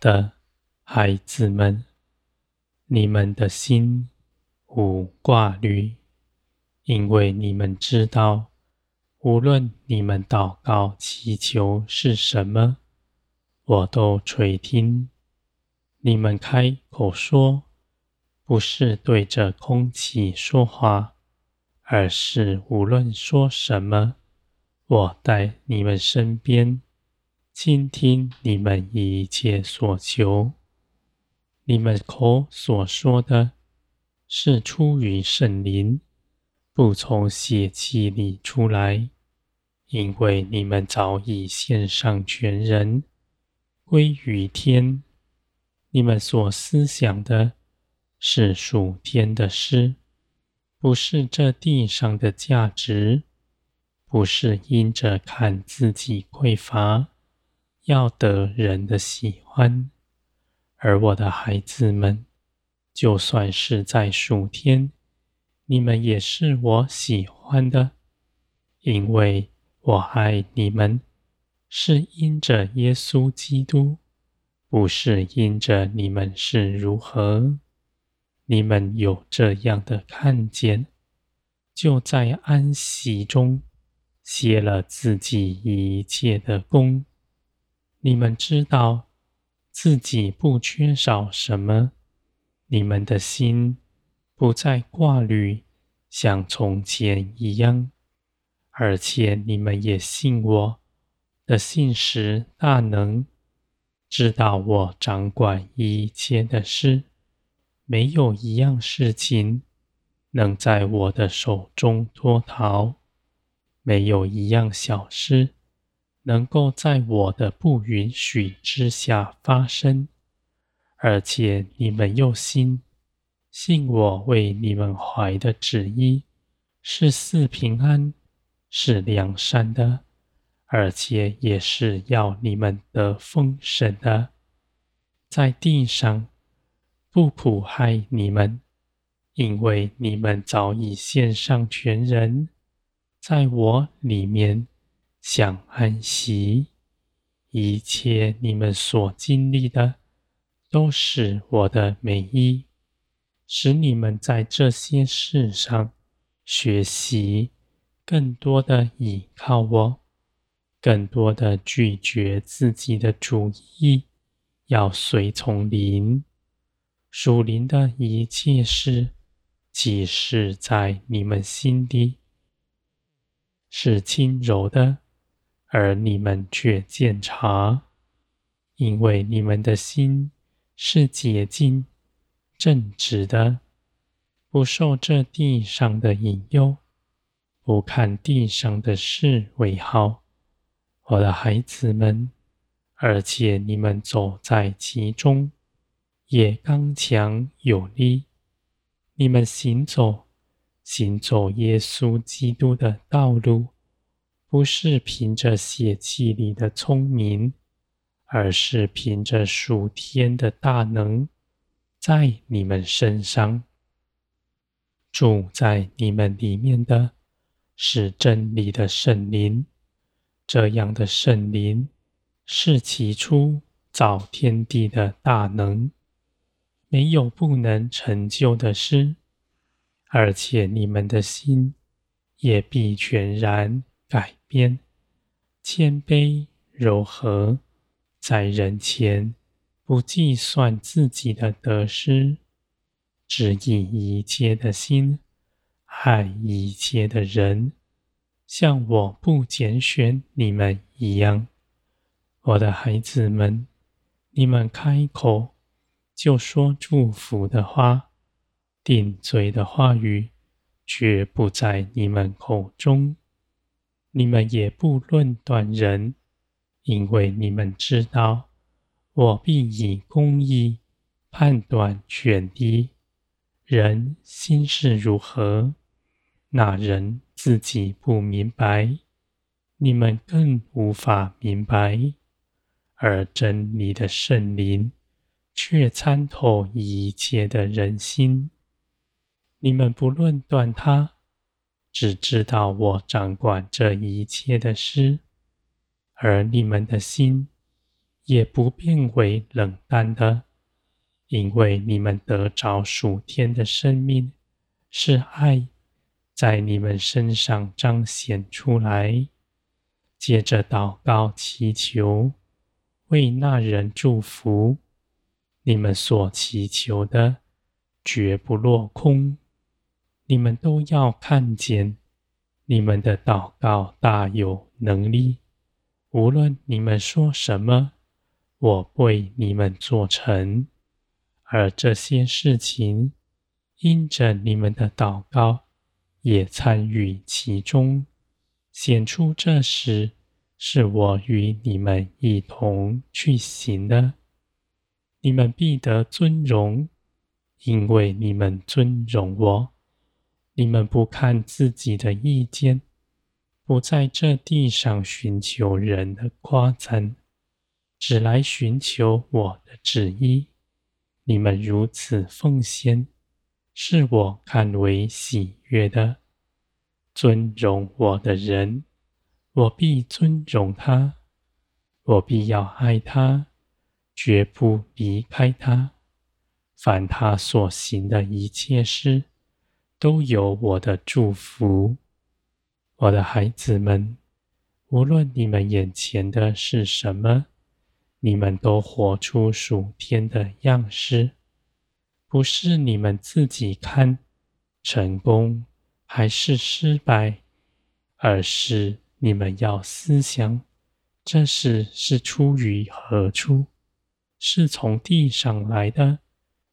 的孩子们，你们的心无挂虑，因为你们知道，无论你们祷告祈求是什么，我都垂听。你们开口说，不是对着空气说话，而是无论说什么，我在你们身边。倾听你们一切所求，你们口所说的，是出于圣灵，不从血气里出来，因为你们早已献上全人归于天。你们所思想的，是属天的事，不是这地上的价值，不是因着看自己匮乏。要得人的喜欢，而我的孩子们，就算是在暑天，你们也是我喜欢的，因为我爱你们，是因着耶稣基督，不是因着你们是如何。你们有这样的看见，就在安息中歇了自己一切的工。你们知道自己不缺少什么，你们的心不再挂虑，像从前一样，而且你们也信我的信实大能，知道我掌管一切的事，没有一样事情能在我的手中脱逃，没有一样小事。能够在我的不允许之下发生，而且你们又信，信我为你们怀的旨意是四平安，是良善的，而且也是要你们得丰盛的，在地上不苦害你们，因为你们早已献上全人，在我里面。享安息，一切你们所经历的，都是我的美意，使你们在这些事上学习更多的倚靠我，更多的拒绝自己的主意，要随从灵。属灵的一切事，即是在你们心里，是轻柔的。而你们却鉴察，因为你们的心是洁净、正直的，不受这地上的引诱，不看地上的事为好，我的孩子们，而且你们走在其中，也刚强有力。你们行走，行走耶稣基督的道路。不是凭着血气里的聪明，而是凭着属天的大能，在你们身上住在你们里面的，是真理的圣灵。这样的圣灵是起初造天地的大能，没有不能成就的事，而且你们的心也必全然改变，谦卑柔和，在人前不计算自己的得失，只以一切的心爱一切的人，像我不拣选你们一样。我的孩子们，你们开口就说祝福的话，定罪的话语，绝不在你们口中。你们也不论断人，因为你们知道，我必以公义判断全地。人心是如何，那人自己不明白，你们更无法明白。而真理的圣灵却参透一切的人心，你们不论断他。只知道我掌管这一切的事，而你们的心也不变为冷淡的，因为你们得着属天的生命，是爱在你们身上彰显出来。接着祷告祈求，为那人祝福。你们所祈求的绝不落空。你们都要看见，你们的祷告大有能力。无论你们说什么，我为你们做成。而这些事情，因着你们的祷告，也参与其中，显出这时是我与你们一同去行的。你们必得尊荣，因为你们尊荣我。你们不看自己的意见，不在这地上寻求人的夸赞，只来寻求我的旨意。你们如此奉献，是我看为喜悦的。尊荣我的人，我必尊荣他；我必要爱他，绝不离开他。凡他所行的一切事，都有我的祝福，我的孩子们，无论你们眼前的是什么，你们都活出属天的样式，不是你们自己看成功还是失败，而是你们要思想，这事是出于何处，是从地上来的，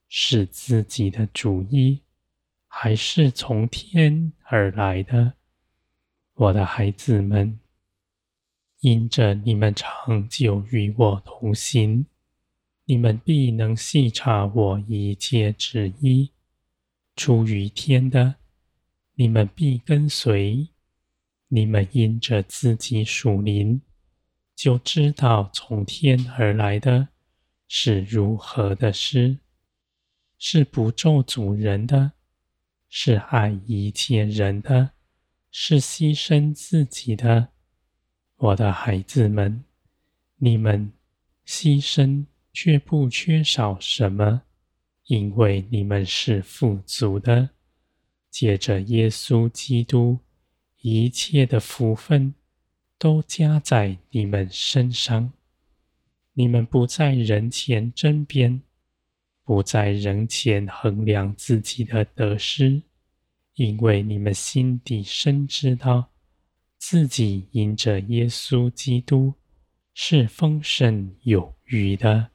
是自己的主意。还是从天而来的，我的孩子们，因着你们长久与我同行，你们必能细察我一切旨意。出于天的，你们必跟随；你们因着自己属灵，就知道从天而来的是如何的事，是不咒诅人的。是爱一切人的，是牺牲自己的，我的孩子们，你们牺牲却不缺少什么，因为你们是富足的。借着耶稣基督，一切的福分都加在你们身上。你们不在人前争辩。不在人前衡量自己的得失，因为你们心底深知道，自己因着耶稣基督是丰盛有余的。